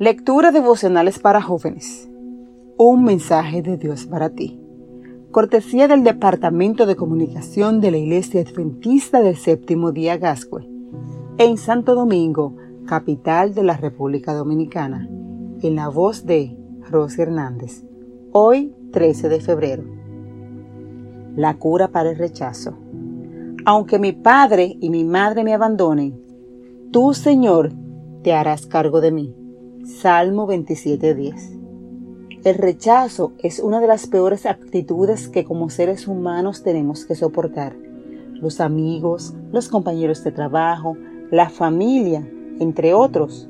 Lectura devocionales para jóvenes. Un mensaje de Dios para ti. Cortesía del Departamento de Comunicación de la Iglesia Adventista del Séptimo Día Gascue, en Santo Domingo, capital de la República Dominicana, en la voz de Rosy Hernández. Hoy, 13 de febrero. La cura para el rechazo. Aunque mi padre y mi madre me abandonen, tú, Señor, te harás cargo de mí. Salmo 27:10. El rechazo es una de las peores actitudes que como seres humanos tenemos que soportar. Los amigos, los compañeros de trabajo, la familia, entre otros,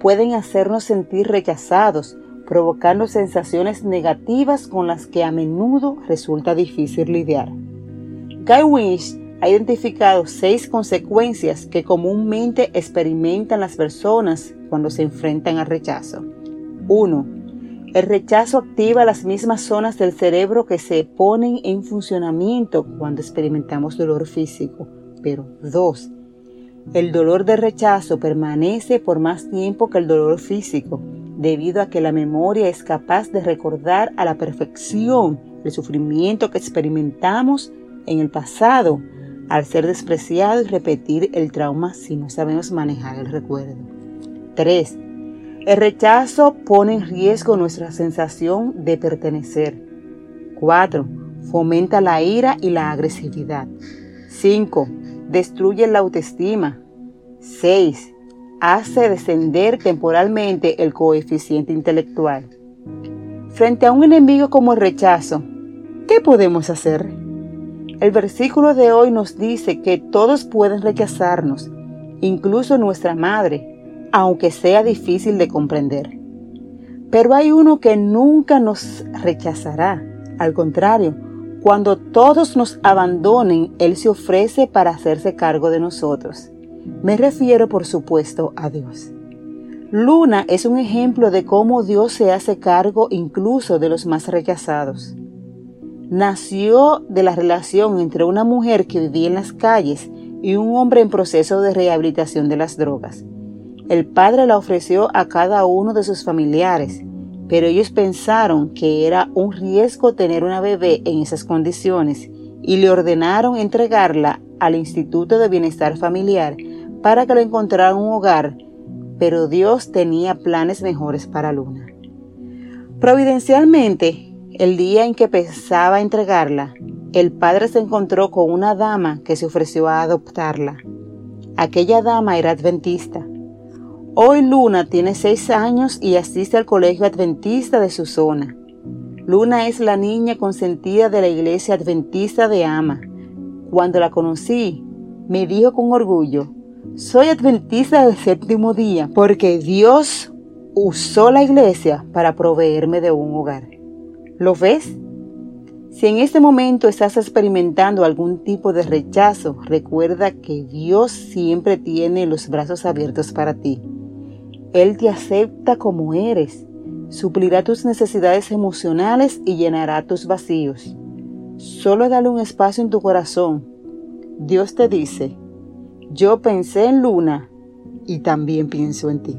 pueden hacernos sentir rechazados, provocando sensaciones negativas con las que a menudo resulta difícil lidiar. Guy Winch ha identificado seis consecuencias que comúnmente experimentan las personas cuando se enfrentan al rechazo. 1. El rechazo activa las mismas zonas del cerebro que se ponen en funcionamiento cuando experimentamos dolor físico. Pero 2. El dolor de rechazo permanece por más tiempo que el dolor físico, debido a que la memoria es capaz de recordar a la perfección el sufrimiento que experimentamos en el pasado al ser despreciado y repetir el trauma si no sabemos manejar el recuerdo. 3. El rechazo pone en riesgo nuestra sensación de pertenecer. 4. Fomenta la ira y la agresividad. 5. Destruye la autoestima. 6. Hace descender temporalmente el coeficiente intelectual. Frente a un enemigo como el rechazo, ¿qué podemos hacer? El versículo de hoy nos dice que todos pueden rechazarnos, incluso nuestra madre, aunque sea difícil de comprender. Pero hay uno que nunca nos rechazará. Al contrario, cuando todos nos abandonen, Él se ofrece para hacerse cargo de nosotros. Me refiero, por supuesto, a Dios. Luna es un ejemplo de cómo Dios se hace cargo incluso de los más rechazados nació de la relación entre una mujer que vivía en las calles y un hombre en proceso de rehabilitación de las drogas. El padre la ofreció a cada uno de sus familiares, pero ellos pensaron que era un riesgo tener una bebé en esas condiciones y le ordenaron entregarla al Instituto de Bienestar Familiar para que le encontrara un hogar, pero Dios tenía planes mejores para Luna. Providencialmente, el día en que pensaba entregarla, el padre se encontró con una dama que se ofreció a adoptarla. Aquella dama era adventista. Hoy Luna tiene seis años y asiste al colegio adventista de su zona. Luna es la niña consentida de la iglesia adventista de Ama. Cuando la conocí, me dijo con orgullo, soy adventista del séptimo día porque Dios usó la iglesia para proveerme de un hogar. ¿Lo ves? Si en este momento estás experimentando algún tipo de rechazo, recuerda que Dios siempre tiene los brazos abiertos para ti. Él te acepta como eres, suplirá tus necesidades emocionales y llenará tus vacíos. Solo dale un espacio en tu corazón. Dios te dice, yo pensé en Luna y también pienso en ti.